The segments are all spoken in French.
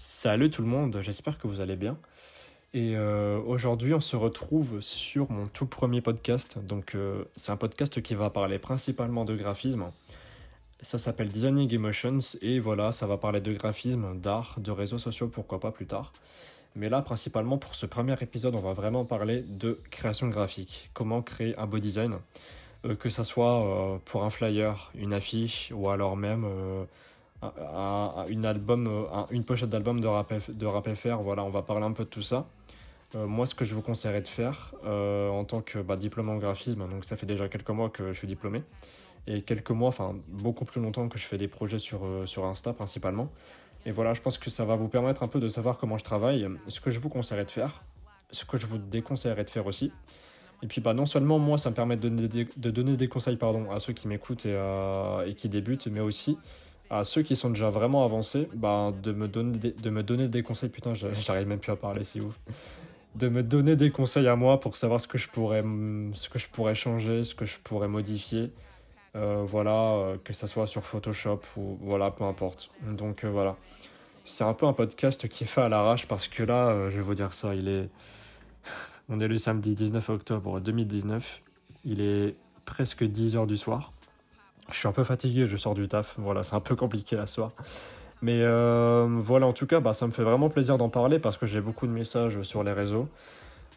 Salut tout le monde, j'espère que vous allez bien. Et euh, aujourd'hui, on se retrouve sur mon tout premier podcast. Donc, euh, c'est un podcast qui va parler principalement de graphisme. Ça s'appelle Designing Emotions et voilà, ça va parler de graphisme, d'art, de réseaux sociaux, pourquoi pas plus tard. Mais là, principalement pour ce premier épisode, on va vraiment parler de création graphique. Comment créer un beau design, euh, que ça soit pour un flyer, une affiche ou alors même une, album, une pochette d'album de rap, de rap FR. Voilà, on va parler un peu de tout ça. Euh, moi, ce que je vous conseillerais de faire euh, en tant que bah, diplômé en graphisme, donc ça fait déjà quelques mois que je suis diplômé, et quelques mois, enfin beaucoup plus longtemps que je fais des projets sur, euh, sur Insta principalement. Et voilà, je pense que ça va vous permettre un peu de savoir comment je travaille, ce que je vous conseillerais de faire, ce que je vous déconseillerais de faire aussi. Et puis bah, non seulement moi, ça me permet de donner des, conseils pardon, à ceux qui m'écoutent et, qui débutent, mais aussi à ceux qui sont déjà vraiment avancés, bah, de, me donner des, de me donner des conseils. Putain, j'arrive même plus à parler, c'est ouf de me donner des conseils à moi pour savoir ce que je pourrais, ce que je pourrais changer, ce que je pourrais modifier. Euh, voilà, euh, que ça soit sur Photoshop ou voilà, peu importe. Donc euh, voilà. C'est un peu un podcast qui est fait à l'arrache parce que là, je vais vous dire ça, il est. On est le samedi 19 octobre 2019. Il est presque 10h du soir. Je suis un peu fatigué, je sors du taf. Voilà, c'est un peu compliqué la soir. Mais euh, voilà, en tout cas, bah, ça me fait vraiment plaisir d'en parler parce que j'ai beaucoup de messages sur les réseaux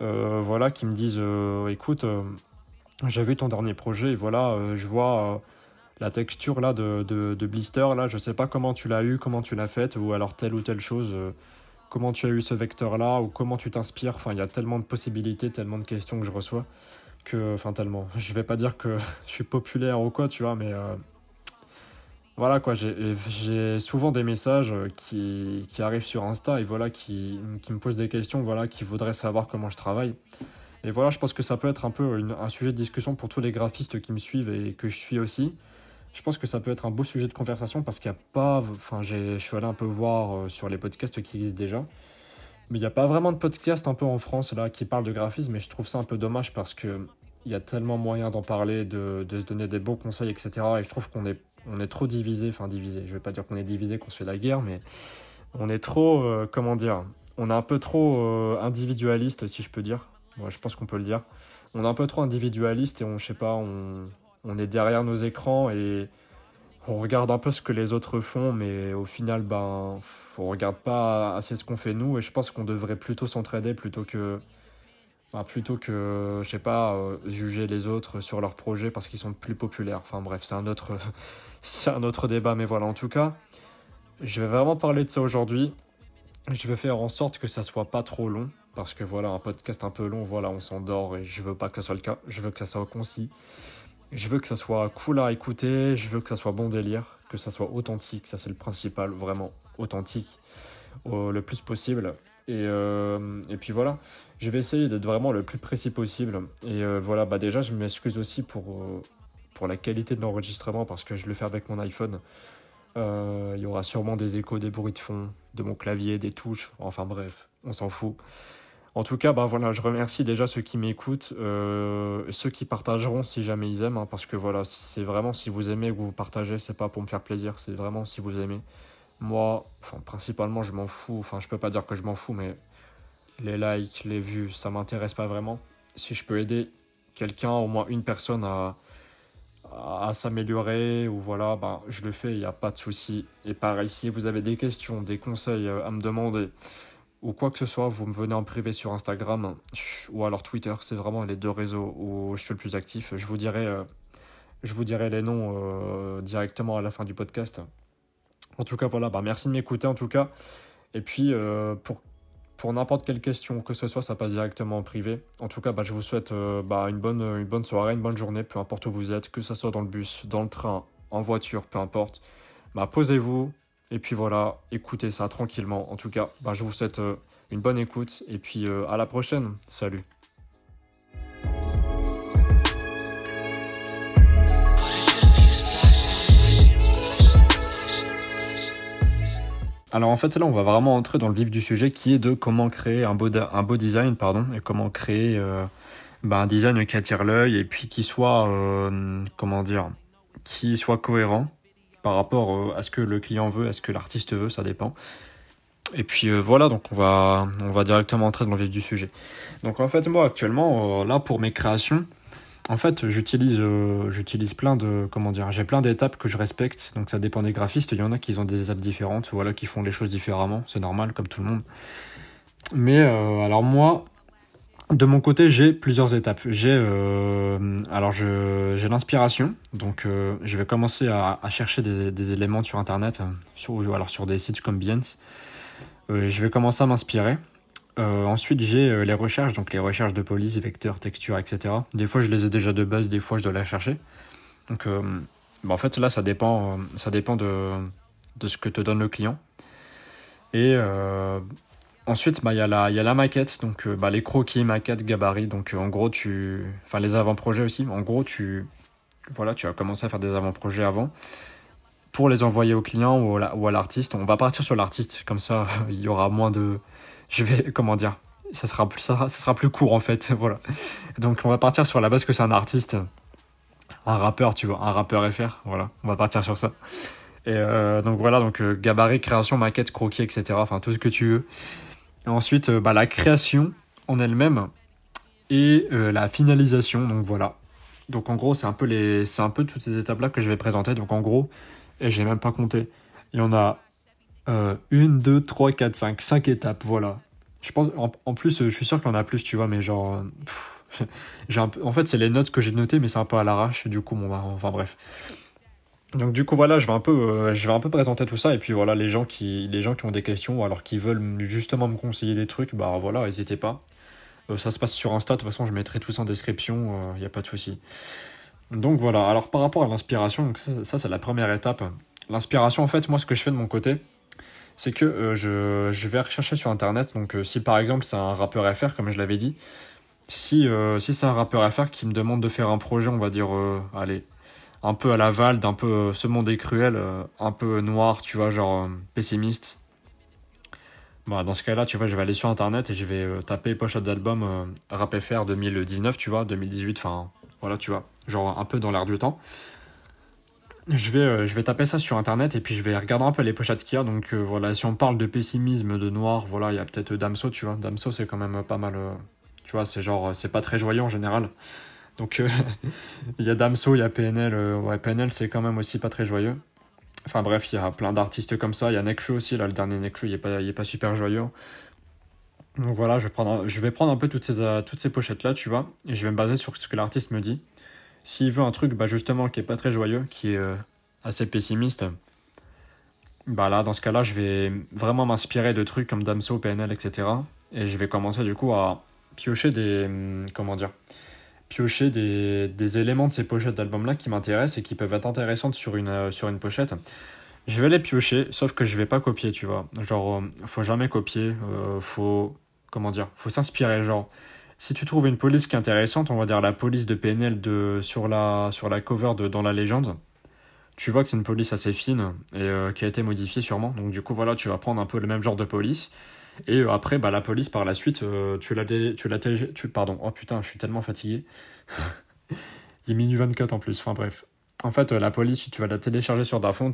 euh, voilà, qui me disent euh, écoute, j'ai vu ton dernier projet et voilà, je vois la texture là de, de, blister, là, je sais pas comment tu l'as eu, comment tu l'as faite, ou alors telle ou telle chose, comment tu as eu ce vecteur là, ou comment tu t'inspires. Il y a tellement de possibilités, tellement de questions que je reçois que, enfin, tellement. Je vais pas dire que je suis populaire ou quoi, tu vois, mais voilà quoi, j'ai souvent des messages euh, qui, qui, arrivent sur Insta et voilà, qui, qui, me posent des questions, voilà, qui voudraient savoir comment je travaille. Et voilà, je pense que ça peut être un peu un sujet de discussion pour tous les graphistes qui me suivent et que je suis aussi. Je pense que ça peut être un beau sujet de conversation parce qu'il n'y a pas. Enfin, je suis allé un peu voir euh, sur les podcasts qui existent déjà. Mais il n'y a pas vraiment de podcast un peu en France là qui parlent de graphisme et je trouve ça un peu dommage parce que il y a tellement moyen d'en parler, de, se donner des beaux conseils, etc. Et je trouve qu'on est on est trop divisé, enfin divisé, je vais pas dire qu'on est divisé, qu'on se fait la guerre, mais on est trop, euh, comment dire, on est un peu trop euh, individualiste, si je peux dire. Moi, je pense qu'on peut le dire. On est un peu trop individualiste et on, je pas, on, est derrière nos écrans et on regarde un peu ce que les autres font, mais au final, ben, on regarde pas assez ce qu'on fait nous et je pense qu'on devrait plutôt s'entraider plutôt que plutôt que, je sais pas, euh, juger les autres sur leurs projets parce qu'ils sont plus populaires. Enfin bref, c'est un autre, c'est un autre débat. Mais voilà, en tout cas, je vais vraiment parler de ça aujourd'hui. Je vais faire en sorte que ça soit pas trop long. Parce que voilà, un podcast un peu long, voilà, on s'endort et je veux pas que ça soit le cas. Je veux que ça soit concis. Je veux que ça soit cool à écouter. Je veux que ça soit bon délire. Que ça soit authentique. Ça, c'est le principal, vraiment authentique. Au, le plus possible. Et, euh, et puis voilà, je vais essayer d'être vraiment le plus précis possible. Et euh, voilà, bah déjà, je m'excuse aussi pour, euh, pour la qualité de l'enregistrement parce que je le fais avec mon iPhone. il y aura sûrement des échos, des bruits de fond, de mon clavier, des touches. Enfin bref, on s'en fout. En tout cas, bah voilà, je remercie déjà ceux qui m'écoutent, ceux qui partageront si jamais ils aiment, hein, parce que voilà, c'est vraiment si vous aimez que vous partagez, c'est pas pour me faire plaisir, c'est vraiment si vous aimez. Moi, principalement, je m'en fous. Enfin, je peux pas dire que je m'en fous, mais les likes, les vues, ça m'intéresse pas vraiment. Si je peux aider quelqu'un, au moins une personne à, à, s'améliorer, ou voilà, ben, je le fais, il n'y a pas de souci. Et pareil, si vous avez des questions, des conseils euh, à me demander, ou quoi que ce soit, vous me venez en privé sur Instagram ou alors Twitter, c'est vraiment les deux réseaux où je suis le plus actif. Je vous dirai, euh, je vous dirai les noms euh, directement à la fin du podcast. En tout cas, voilà, bah, merci de m'écouter en tout cas. Et puis, euh, pour, pour n'importe quelle question que ce soit, ça passe directement en privé. En tout cas, bah, je vous souhaite bah, une, bonne, une bonne soirée, une bonne journée, peu importe où vous êtes, que ce soit dans le bus, dans le train, en voiture, peu importe. Bah, Posez-vous et puis voilà, écoutez ça tranquillement. En tout cas, bah, je vous souhaite euh, une bonne écoute et puis à la prochaine. Salut. Alors en fait là on va vraiment entrer dans le vif du sujet qui est de comment créer un beau, un beau design pardon et comment créer euh, bah, un design qui attire l'œil et puis qui soit euh, comment dire qui soit cohérent par rapport euh, à ce que le client veut, à ce que l'artiste veut, ça dépend. Et puis voilà, donc on va, directement entrer dans le vif du sujet. Donc en fait, moi actuellement, là pour mes créations, en fait, j'utilise j'utilise plein de comment dire, j'ai plein d'étapes que je respecte. Donc ça dépend des graphistes, il y en a qui ont des étapes différentes, voilà, qui font les choses différemment, c'est normal comme tout le monde. Mais alors moi, de mon côté, j'ai plusieurs étapes. J'ai euh, alors l'inspiration, donc euh, je vais commencer à, chercher des, éléments sur internet, sur alors sur des sites comme. Euh, je vais commencer à m'inspirer. ensuite, j'ai les recherches, donc les recherches de police, vecteurs, textures, etc. Des fois, je les ai déjà de base, des fois, je dois les chercher. Donc, bah, en fait, là, ça dépend, ça dépend de, de ce que te donne le client. Et Ensuite, bah, il y, a la, y a la maquette, donc euh, bah, les croquis, maquettes, gabarits. Donc euh, en gros, tu. Enfin, les avant-projets aussi. En gros, tu. Voilà, tu vas commencer à faire des avant-projets avant pour les envoyer au client ou, ou à l'artiste. On va partir sur l'artiste, comme ça, il y aura moins de. Je vais. Comment dire ça sera, plus, ça, sera plus court en fait. voilà. Donc on va partir sur la base que c'est un artiste. Un rappeur, tu vois, un rappeur FR. Voilà, on va partir sur ça. Et euh, donc voilà, donc gabarit, création, maquette, croquis, etc. Enfin, tout ce que tu veux. Ensuite, euh, bah, la création en elle-même et euh, la finalisation. Donc voilà. Donc en gros, c'est un peu les, c'est un peu toutes ces étapes-là que je vais présenter. Donc en gros, et j'ai même pas compté. Il y en a euh, une, deux, trois, quatre, cinq, cinq étapes. Voilà. Je pense, en, plus, je suis sûr qu'il y en a plus, tu vois, mais genre, j'ai en fait, c'est les notes que j'ai notées, mais c'est un peu à l'arrache. Du coup, bon, bah, enfin bref. Donc du coup voilà, je vais un peu, euh, je vais un peu présenter tout ça et puis voilà les gens qui, les gens qui ont des questions ou alors qui veulent justement me conseiller des trucs, bah voilà, n'hésitez pas. Euh, ça se passe sur Insta, de toute façon je mettrai tout ça en description, il euh, n'y a pas de souci. Donc voilà, alors par rapport à l'inspiration, ça, c'est la première étape. L'inspiration en fait, moi ce que je fais de mon côté, c'est que je, vais rechercher sur internet. Donc si par exemple c'est un rappeur FR comme je l'avais dit, si, si c'est un rappeur FR qui me demande de faire un projet, on va dire, allez un peu à la d'un peu euh, ce monde est cruel, euh, un peu noir, tu vois, genre euh, pessimiste. Bah, dans ce cas-là, tu vois, je vais aller sur internet et je vais taper pochette d'album Rap FR 2019, tu vois, 2018, enfin, voilà, tu vois, genre un peu dans l'air du temps. Je vais, je vais taper ça sur internet et puis je vais regarder un peu les pochettes qu'il y a. Donc voilà, si on parle de pessimisme, de noir, voilà, il y a peut-être Damso, tu vois. Damso, c'est quand même pas mal. tu vois, c'est genre, c'est pas très joyeux en général. Donc euh, il y a Damso, il y a PNL. Euh, ouais, PNL c'est quand même aussi pas très joyeux. Enfin bref, il y a plein d'artistes comme ça. Il y a Nekfeu aussi, là le dernier Nekfeu, il est pas, est pas super joyeux. Donc voilà, je vais prendre, je vais prendre un peu toutes ces, euh, toutes ces pochettes là, tu vois, et je vais me baser sur ce que l'artiste me dit. S'il veut un truc bah, justement qui est pas très joyeux, qui est assez pessimiste, bah là dans ce cas-là, je vais vraiment m'inspirer de trucs comme Damso, PNL, etc. Et je vais commencer du coup à piocher des hum, comment dire piocher des, éléments de ces pochettes d'albums-là qui m'intéressent et qui peuvent être intéressantes sur une, euh, sur une pochette. Je vais les piocher, sauf que je vais pas copier, tu vois. Genre, euh, faut jamais copier, euh, faut. Comment dire Faut s'inspirer, genre. Si tu trouves une police qui est intéressante, on va dire la police de PNL de, sur, la, sur la cover de Dans la légende, tu vois que c'est une police assez fine et qui a été modifiée sûrement. Donc, du coup, voilà, tu vas prendre un peu le même genre de police et euh, après, bah, la police, par la suite, euh, tu l'as tu tu pardon, oh putain, je suis tellement fatigué. Il est minuit 24 en plus, enfin bref. En fait, euh, la police, tu vas la télécharger sur Dafont,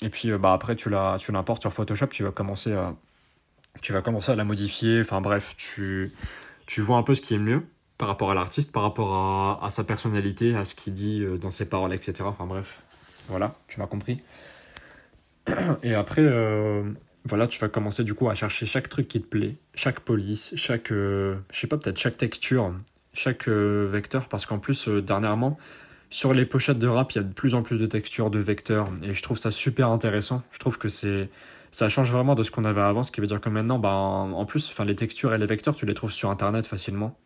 et puis bah, après, tu l'importes sur Photoshop, tu vas commencer à, tu vas commencer à la modifier, enfin bref, tu, tu vois un peu ce qui est mieux par rapport à l'artiste, par rapport à, sa personnalité, à ce qu'il dit dans ses paroles, etc. Enfin bref, voilà, tu m'as compris. Et après, voilà, tu vas commencer du coup à chercher chaque truc qui te plaît, chaque police, chaque, euh, je sais pas, peut-être chaque texture, chaque euh, vecteur, parce qu'en plus, euh, dernièrement, sur les pochettes de rap, il y a de plus en plus de textures, de vecteurs, et je trouve ça super intéressant. Je trouve que c'est, ça change vraiment de ce qu'on avait avant, ce qui veut dire que maintenant, bah, en plus, enfin, les textures et les vecteurs, tu les trouves sur Internet facilement.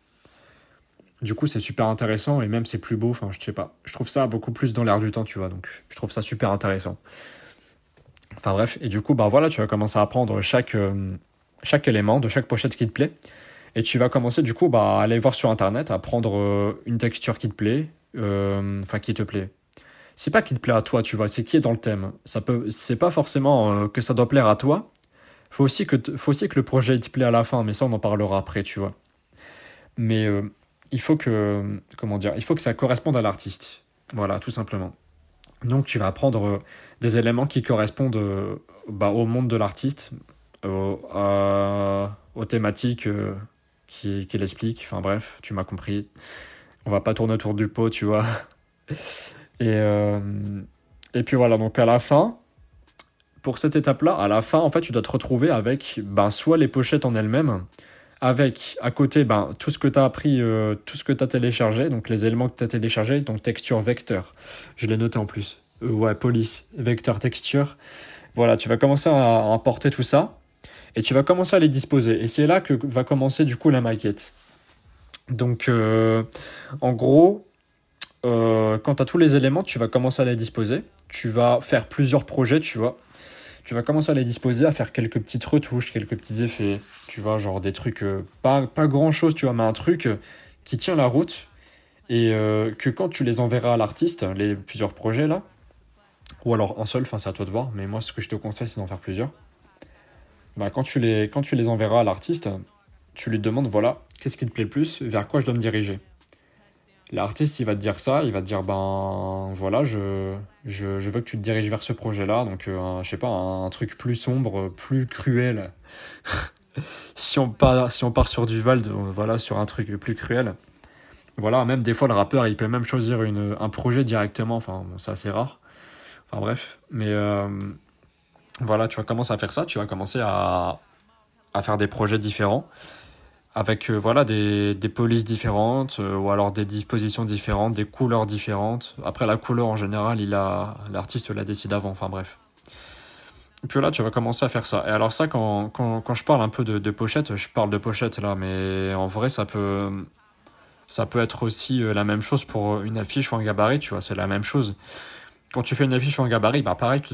Du coup, c'est super intéressant, et même c'est plus beau, enfin, je sais pas. Je trouve ça beaucoup plus dans l'air du temps, tu vois, donc je trouve ça super intéressant. Enfin bref, et du coup, bah voilà, tu vas commencer à prendre chaque, euh, chaque élément de chaque pochette qui te plaît. Et tu vas commencer du coup bah, à aller voir sur internet, à prendre euh, une texture qui te plaît, euh, enfin qui te plaît. C'est pas qui te plaît à toi, tu vois, c'est qui est dans le thème. Ça peut, c'est pas forcément que ça doit plaire à toi. Faut aussi que, faut aussi que le projet te plaît à la fin, mais ça on en parlera après, tu vois. Mais il faut que, comment dire, il faut que ça corresponde à l'artiste. Voilà, tout simplement. Donc tu vas prendre des éléments qui correspondent euh, bah, au monde de l'artiste, aux thématiques qu'il qui explique. Enfin bref, tu m'as compris. On va pas tourner autour du pot, tu vois. Et, et puis voilà, donc à la fin, pour cette étape-là, à la fin, en fait, tu dois te retrouver avec ben, soit les pochettes en elles-mêmes, avec à côté ben, tout ce que tu as appris, euh, tout ce que tu as téléchargé, donc les éléments que tu as téléchargés, donc texture, vecteur. Je l'ai noté en plus. Euh, ouais, police, vecteur, texture. Voilà, tu vas commencer à importer tout ça et tu vas commencer à les disposer. Et c'est là que va commencer du coup la maquette. Donc, euh, en gros, quand tu tous les éléments, tu vas commencer à les disposer. Tu vas faire plusieurs projets, tu vois tu vas commencer à les disposer, à faire quelques petites retouches, quelques petits effets, tu vois, genre des trucs, euh, pas, pas grand chose, tu vois, mais un truc euh, qui tient la route et euh, que quand tu les enverras à l'artiste, les plusieurs projets là, ou alors un seul, enfin c'est à toi de voir, mais moi ce que je te conseille c'est d'en faire plusieurs. Bah, quand, tu les, quand tu les enverras à l'artiste, tu lui demandes voilà, qu'est-ce qui te plaît le plus, vers quoi je dois me diriger. L'artiste, il va te dire ça, il va te dire ben voilà, je, je, veux que tu te diriges vers ce projet-là, donc euh, je sais pas, un, truc plus sombre, plus cruel. si, on part, si on part sur du Vald, voilà, sur un truc plus cruel. Voilà, même des fois le rappeur, il peut même choisir une, un projet directement, enfin bon, c'est assez rare. Enfin bref, mais euh, voilà, tu vas commencer à faire ça, tu vas commencer à, à faire des projets différents avec euh, voilà des, des, polices différentes euh, ou alors des dispositions différentes, des couleurs différentes. Après la couleur en général, il a l'artiste la décide avant. Enfin bref. Et puis là, tu vas commencer à faire ça. Et alors ça, quand, quand, quand je parle un peu de, pochette, je parle de pochette là, mais en vrai, ça peut ça peut être aussi euh, la même chose pour une affiche ou un gabarit. Tu vois, c'est la même chose. Quand tu fais une affiche ou un gabarit, bah pareil, tu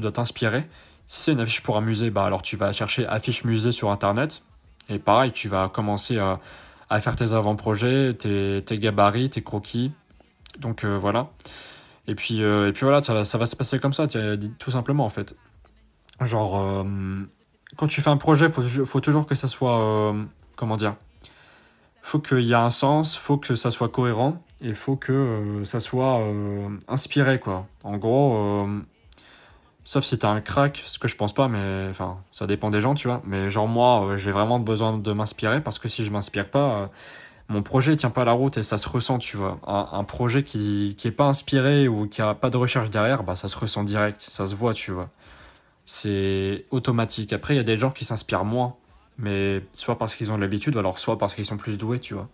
dois t'inspirer. Si c'est une affiche pour un musée, bah alors tu vas chercher affiche musée sur internet et pareil, tu vas commencer à, faire tes avant-projets, tes, gabarits, tes croquis. Donc euh, voilà. Et puis, euh, et puis voilà, ça va, se passer comme ça, tout simplement en fait. Genre, euh, quand tu fais un projet, faut, faut, toujours que ça soit. comment dire faut qu'il y ait un sens, faut que ça soit cohérent et faut que ça soit inspiré quoi. En gros, Sauf si t'as un crack, ce que je pense pas, mais enfin, ça dépend des gens, tu vois. Mais genre, moi, euh, j'ai vraiment besoin de m'inspirer parce que si je m'inspire pas, euh, mon projet tient pas la route et ça se ressent, tu vois. Un, projet qui, qui est pas inspiré ou qui a pas de recherche derrière, bah, ça se ressent direct, ça se voit, tu vois. C'est automatique. Après, il y a des gens qui s'inspirent moins, mais soit parce qu'ils ont l'habitude, ou alors soit parce qu'ils sont plus doués, tu vois.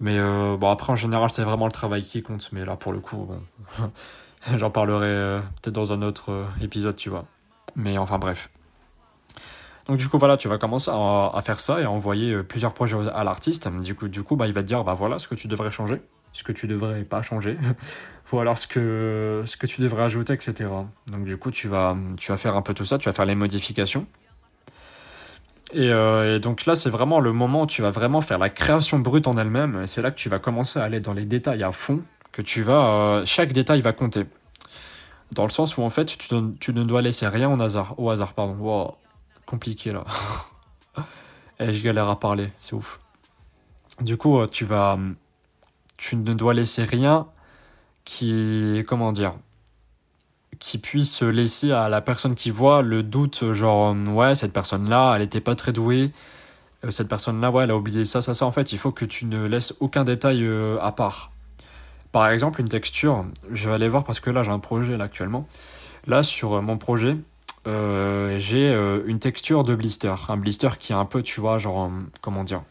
Mais euh, bon, après, en général, c'est vraiment le travail qui compte. Mais là, pour le coup, bon. J'en parlerai euh, peut-être dans un autre euh, épisode, tu vois. Mais enfin bref. Donc du coup voilà, tu vas commencer à, faire ça et à envoyer euh, plusieurs projets à l'artiste. Du coup, du coup bah, il va te dire bah voilà ce que tu devrais changer, ce que tu devrais pas changer, ou alors ce que, tu devrais ajouter, etc. Donc du coup tu vas, faire un peu tout ça, tu vas faire les modifications. Et, et donc là c'est vraiment le moment où tu vas vraiment faire la création brute en elle-même. C'est là que tu vas commencer à aller dans les détails à fond que tu vas, euh, chaque détail va compter. Dans le sens où en fait, tu, ne dois laisser rien au hasard. Au hasard, pardon. Wow, compliqué là. Et eh, je galère à parler, c'est ouf. Du coup, euh, tu vas, tu ne dois laisser rien qui, comment dire, qui puisse laisser à la personne qui voit le doute, genre, euh, ouais, cette personne-là, elle était pas très douée. Cette personne-là, ouais, elle a oublié ça, ça, ça. En fait, il faut que tu ne laisses aucun détail à part. Par exemple, une texture, je vais aller voir parce que là j'ai un projet là actuellement. Là sur euh, mon projet, euh, j'ai euh, une texture de blister. Un blister qui est un peu, tu vois, genre, comment dire?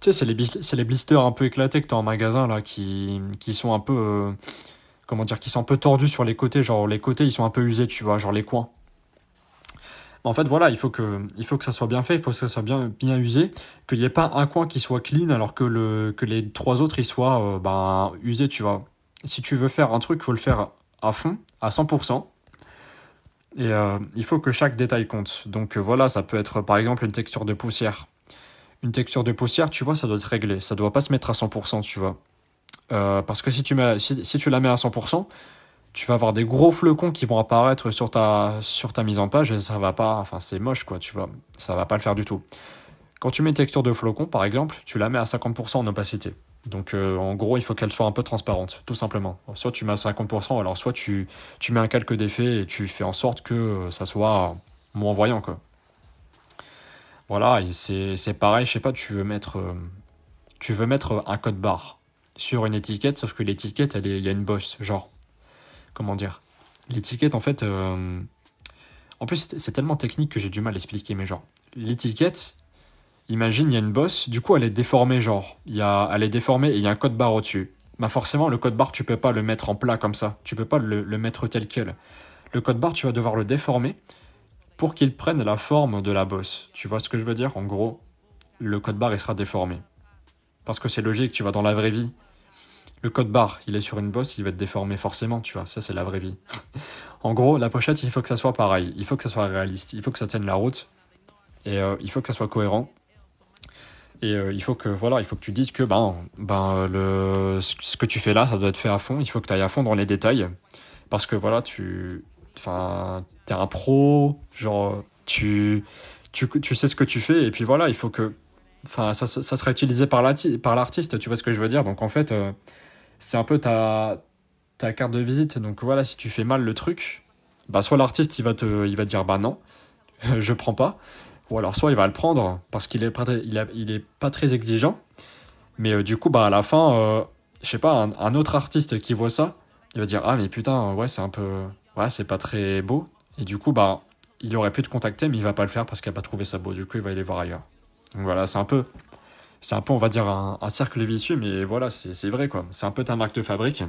Tu sais, c'est les, les blisters un peu éclatés que tu as en magasin là, qui, qui sont un peu. comment dire Qui sont un peu tordus sur les côtés. Genre, les côtés ils sont un peu usés, tu vois, genre les coins. En fait, voilà, il faut que, il faut que ça soit bien fait, il faut que ça soit bien, usé, qu'il n'y ait pas un coin qui soit clean alors que, le, que les trois autres ils soient euh, ben, usés, tu vois. Si tu veux faire un truc, il faut le faire à fond, à 100%. Et euh, il faut que chaque détail compte. Donc euh, voilà, ça peut être par exemple une texture de poussière. Une texture de poussière, tu vois, ça doit être réglé. Ça doit pas se mettre à 100%, tu vois. parce que si tu, mets, si tu la mets à 100%, tu vas avoir des gros flocons qui vont apparaître sur ta, mise en page et ça va pas, enfin c'est moche quoi, tu vois, ça va pas le faire du tout. Quand tu mets texture de flocon par exemple, tu la mets à 50% en opacité. Donc euh, en gros, il faut qu'elle soit un peu transparente, tout simplement. Soit tu mets à 50%, alors soit tu, tu mets un calque d'effet et tu fais en sorte que euh, ça soit moins voyant quoi. Voilà, c'est pareil, je sais pas, tu veux mettre, euh, tu veux mettre un code barre sur une étiquette, sauf que l'étiquette, il y a une bosse, genre, comment dire L'étiquette, en fait, euh, en plus, c'est tellement technique que j'ai du mal à expliquer, mais genre, l'étiquette, imagine, il y a une bosse, du coup, elle est déformée, genre, y a, elle est déformée et il y a un code barre au-dessus. Bah forcément, le code barre, tu peux pas le mettre en plat comme ça, tu peux pas le, le mettre tel quel. Le code barre, tu vas devoir le déformer pour qu'il prenne la forme de la bosse. Tu vois ce que je veux dire? En gros, le code barre, il sera déformé. Parce que c'est logique, tu vas dans la vraie vie, le code barre, il est sur une bosse, il va être déformé forcément, tu vois, ça c'est la vraie vie. en gros, la pochette, il faut que ça soit pareil, il faut que ça soit réaliste, il faut que ça tienne la route, et euh, il faut que ça soit cohérent. Et euh, il faut que voilà, il faut que tu dises que ben, ben le, ce que tu fais là, ça doit être fait à fond, il faut que tu ailles à fond dans les détails. Parce que voilà, tu enfin, es un pro, genre tu, tu, tu sais ce que tu fais, et puis voilà, il faut que enfin ça, ça sera utilisé par l'artiste, tu vois ce que je veux dire. Donc en fait, euh, c'est un peu ta, ta carte de visite. Donc voilà, si tu fais mal le truc, bah soit l'artiste il va te il va dire bah non, je prends pas, ou alors soit il va le prendre parce qu'il est pas il est pas très exigeant. Mais euh, du coup bah à la fin, euh, je sais pas, un, autre artiste qui voit ça, il va dire ah mais putain ouais c'est un peu ouais c'est pas très beau. Et du coup bah il aurait pu te contacter mais il va pas le faire parce qu'il a pas trouvé ça beau. Du coup il va aller voir ailleurs. Donc voilà c'est un peu c'est un peu, on va dire, un, cercle vicieux, mais voilà, c'est vrai, quoi. C'est un peu ta marque de fabrique.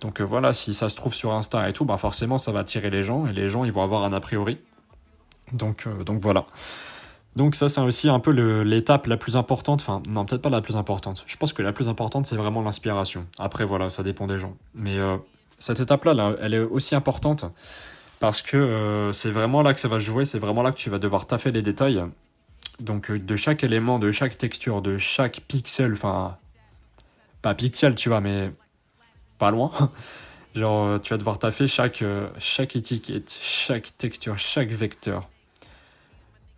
Donc euh, voilà, si ça se trouve sur Insta et tout, bah forcément, ça va attirer les gens, et les gens, ils vont avoir un a priori. Donc, euh, donc voilà. Donc ça, c'est aussi un peu l'étape la plus importante, enfin, non, peut-être pas la plus importante. Je pense que la plus importante, c'est vraiment l'inspiration. Après, voilà, ça dépend des gens. Mais euh, cette étape-là, elle est aussi importante, parce que c'est vraiment là que ça va jouer, c'est vraiment là que tu vas devoir taffer les détails donc euh, de chaque élément, de chaque texture, de chaque pixel, enfin pas pixel tu vois, mais pas loin. Genre euh, tu vas devoir taffer chaque, euh, chaque étiquette, chaque texture, chaque vecteur,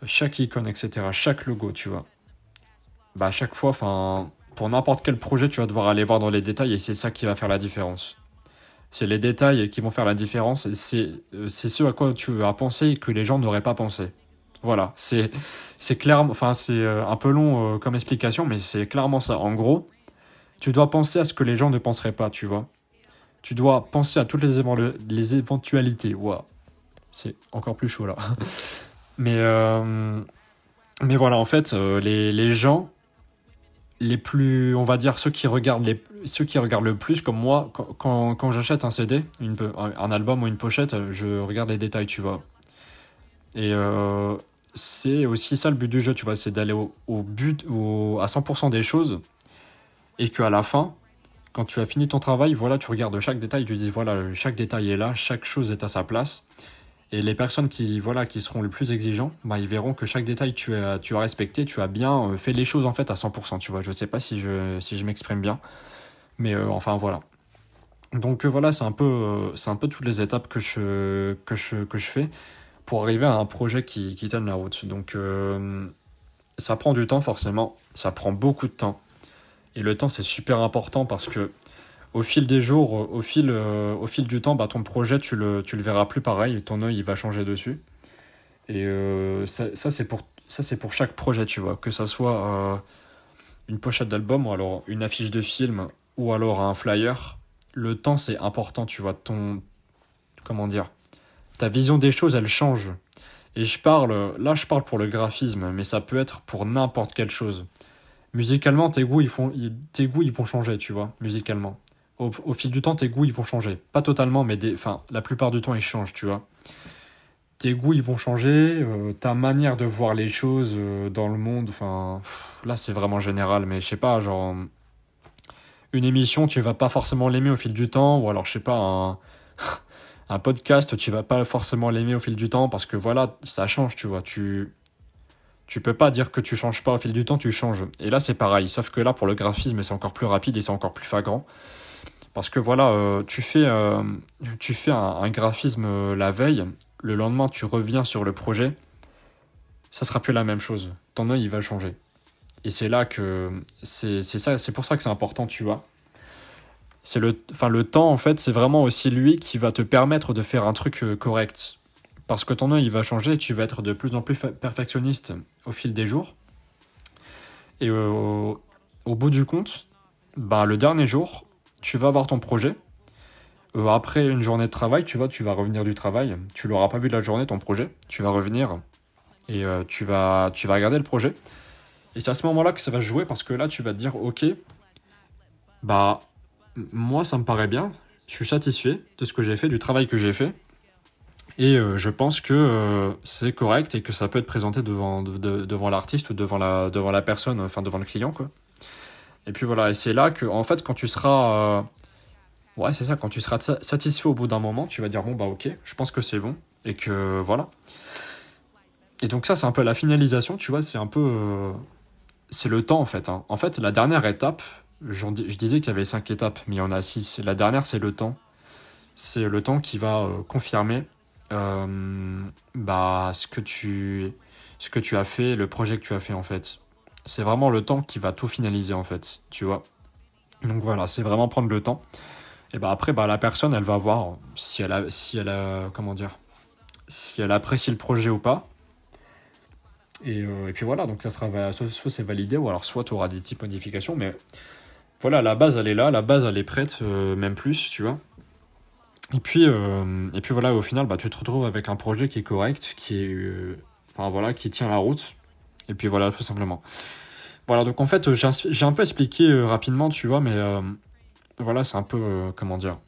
chaque icône, etc. Chaque logo, tu vois. Bah chaque fois, enfin pour n'importe quel projet, tu vas devoir aller voir dans les détails et c'est ça qui va faire la différence. C'est les détails qui vont faire la différence et c'est ce à quoi tu as pensé que les gens n'auraient pas pensé. Voilà, c'est c'est clairement, enfin c'est euh, un peu long euh, comme explication, mais c'est clairement ça. En gros, tu dois penser à ce que les gens ne penseraient pas, tu vois. Tu dois penser à toutes les, les éventualités. Waouh, c'est encore plus chaud là. mais euh, mais voilà, en fait, les, les gens les plus, on va dire, ceux qui regardent, les, ceux qui regardent le plus, comme moi, quand, quand, j'achète un CD, une, un album ou une pochette, je regarde les détails, tu vois. Et c'est aussi ça le but du jeu, tu vois, c'est d'aller au, but, à 100% des choses, et qu'à la fin, quand tu as fini ton travail, voilà, tu regardes chaque détail, tu dis voilà, chaque détail est là, chaque chose est à sa place. Et les personnes qui, voilà, qui seront le plus exigeants, bah, ils verront que chaque détail tu as, tu as respecté, tu as bien euh, fait les choses en fait à 100%, tu vois. Je sais pas si je, si je m'exprime bien, mais euh, enfin voilà. Donc voilà, c'est un peu, c'est un peu toutes les étapes que je, que je, que je fais pour arriver à un projet qui, qui tienne la route. Donc euh, ça prend du temps forcément, ça prend beaucoup de temps. Et le temps c'est super important parce que au fil des jours, au fil, euh, au fil du temps, bah, ton projet tu le, tu le verras plus pareil, ton œil il va changer dessus. Et euh, ça, ça c'est pour, pour chaque projet, tu vois, que ça soit une pochette d'album ou alors une affiche de film ou alors un flyer. Le temps c'est important, tu vois, ton... Comment dire ta vision des choses, elle change. Et je parle, là je parle pour le graphisme, mais ça peut être pour n'importe quelle chose. Musicalement, tes goûts, ils font, tes goûts, ils vont changer, tu vois, musicalement. Au, fil du temps, tes goûts, ils vont changer. Pas totalement, mais des, la plupart du temps, ils changent, tu vois. Tes goûts, ils vont changer, euh, ta manière de voir les choses euh, dans le monde, enfin, là, c'est vraiment général, mais je sais pas, genre, une émission, tu vas pas forcément l'aimer au fil du temps, ou alors, je sais pas, un un podcast, tu vas pas forcément l'aimer au fil du temps parce que voilà, ça change, tu vois. Tu, tu peux pas dire que tu changes pas au fil du temps, tu changes. Et là, c'est pareil, sauf que là, pour le graphisme, c'est encore plus rapide et c'est encore plus flagrant. Parce que voilà, euh, tu fais, euh, tu fais un, graphisme euh, la veille, le lendemain, tu reviens sur le projet, ça sera plus la même chose. Ton œil, il va changer. Et c'est là que c'est c'est pour ça que c'est important, tu vois c'est le, enfin, le temps, en fait, c'est vraiment aussi lui qui va te permettre de faire un truc euh, correct. parce que ton œil il va changer tu vas être de plus en plus perfectionniste au fil des jours. Et au, bout du compte, bah, le dernier jour, tu vas avoir ton projet. Euh, après une journée de travail, tu vois, tu vas revenir du travail. Tu l'auras pas vu de la journée, ton projet. Tu vas revenir et euh, tu, vas, tu vas regarder le projet. Et c'est à ce moment-là que ça va jouer parce que là, tu vas te dire, ok, bah, moi, ça me paraît bien. Je suis satisfait de ce que j'ai fait, du travail que j'ai fait. Et euh, je pense que euh, c'est correct et que ça peut être présenté devant, devant l'artiste ou devant la, devant la personne, enfin devant le client. Quoi. Et puis voilà, et c'est là que, en fait, quand tu seras. Euh, ouais, c'est ça, quand tu seras satisfait au bout d'un moment, tu vas dire bon, bah ok, je pense que c'est bon. Et que voilà. Et donc, ça, c'est un peu la finalisation, tu vois, c'est un peu. c'est le temps, en fait. Hein. En fait, la dernière étape, je disais qu'il y avait cinq étapes, mais il y en a six. La dernière, c'est le temps. C'est le temps qui va confirmer euh, bah, ce, que tu, as fait, le projet que tu as fait en fait. C'est vraiment le temps qui va tout finaliser en fait, tu vois. Donc voilà, c'est vraiment prendre le temps. Et bah après, bah, la personne, elle va voir si elle a, si elle comment dire, si elle apprécie le projet ou pas. Et, euh, puis voilà, donc ça sera, soit, c'est validé, ou alors soit tu auras des types modifications, mais voilà, la base elle est là, la base elle est prête, euh, même plus, tu vois. Et puis, euh, et puis voilà, au final, bah, tu te retrouves avec un projet qui est correct, qui est, euh, enfin, voilà, qui tient la route. Et puis voilà, tout simplement. Voilà, donc en fait, j'ai un peu expliqué rapidement, tu vois, mais voilà, c'est un peu, comment dire,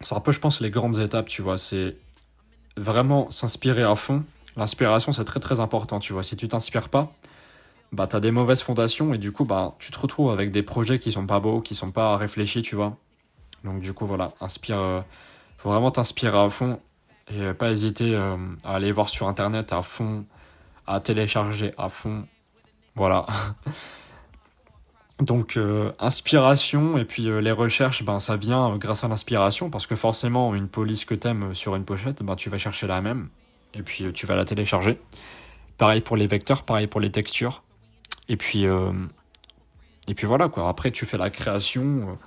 c'est un peu, je pense, les grandes étapes, tu vois, c'est vraiment s'inspirer à fond. L'inspiration, c'est très très important, tu vois. Si tu t'inspires pas, bah t'as des mauvaises fondations et du coup, bah tu te retrouves avec des projets qui sont pas beaux, qui sont pas réfléchis, tu vois. Donc du coup voilà, inspire, euh, faut vraiment t'inspirer à fond et euh, pas hésiter euh, à aller voir sur internet à fond, à télécharger à fond, voilà. Donc inspiration et puis les recherches, ben ça vient grâce à l'inspiration parce que forcément une police que t'aimes sur une pochette, ben tu vas chercher la même et puis tu vas la télécharger. Pareil pour les vecteurs, pareil pour les textures. Et puis et puis voilà quoi. Après tu fais la création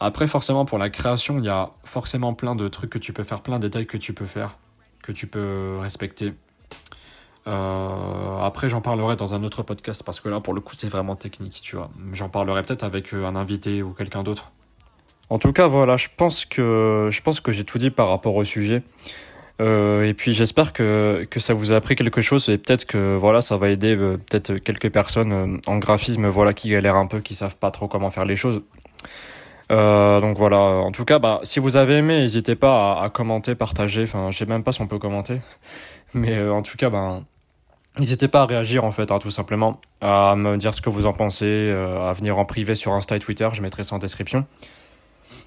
après, forcément, pour la création, il y a forcément plein de trucs que tu peux faire, plein de détails que tu peux faire, que tu peux respecter. Euh, après, j'en parlerai dans un autre podcast parce que là, pour le coup, c'est vraiment technique, tu vois. J'en parlerai peut-être avec euh, un invité ou quelqu'un d'autre. En tout cas, voilà, je pense que je pense que j'ai tout dit par rapport au sujet. Euh, et puis j'espère que, que ça vous a appris quelque chose et peut-être que voilà ça va aider peut-être quelques personnes en graphisme voilà qui galèrent un peu qui savent pas trop comment faire les choses euh, donc voilà, en tout cas, bah, si vous avez aimé, n'hésitez pas à, commenter, partager. Enfin, je sais même pas si on peut commenter, mais euh, en tout cas, bah, n'hésitez pas à réagir en fait, hein, tout simplement, à me dire ce que vous en pensez, euh, à venir en privé sur Insta et Twitter. Je mettrai ça en description.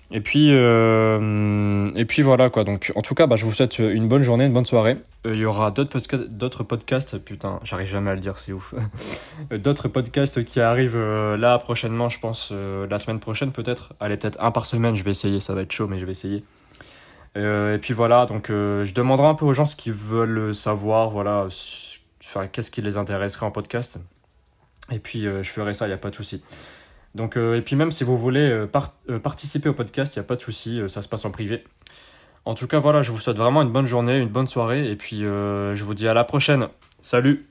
Et puis, euh, et puis voilà quoi. Donc, en tout cas, bah, je vous souhaite une bonne journée, une bonne soirée. Euh, il y aura d'autres podcasts. Putain, j'arrive jamais à le dire, c'est ouf. d'autres podcasts qui arrivent euh, là prochainement, je pense la semaine prochaine peut-être. Allez, peut-être un par semaine. Je vais essayer. Ça va être chaud, mais je vais essayer. et puis voilà. Donc, je demanderai un peu aux gens ce qu'ils veulent savoir. Voilà, qu'est-ce qui les intéresserait en podcast. Et puis, je ferai ça. Il y a pas de souci. Donc, euh, et puis même si vous voulez euh, euh, participer au podcast, il n'y a pas de souci, ça se passe en privé. En tout cas, voilà, je vous souhaite vraiment une bonne journée, une bonne soirée, et puis je vous dis à la prochaine. Salut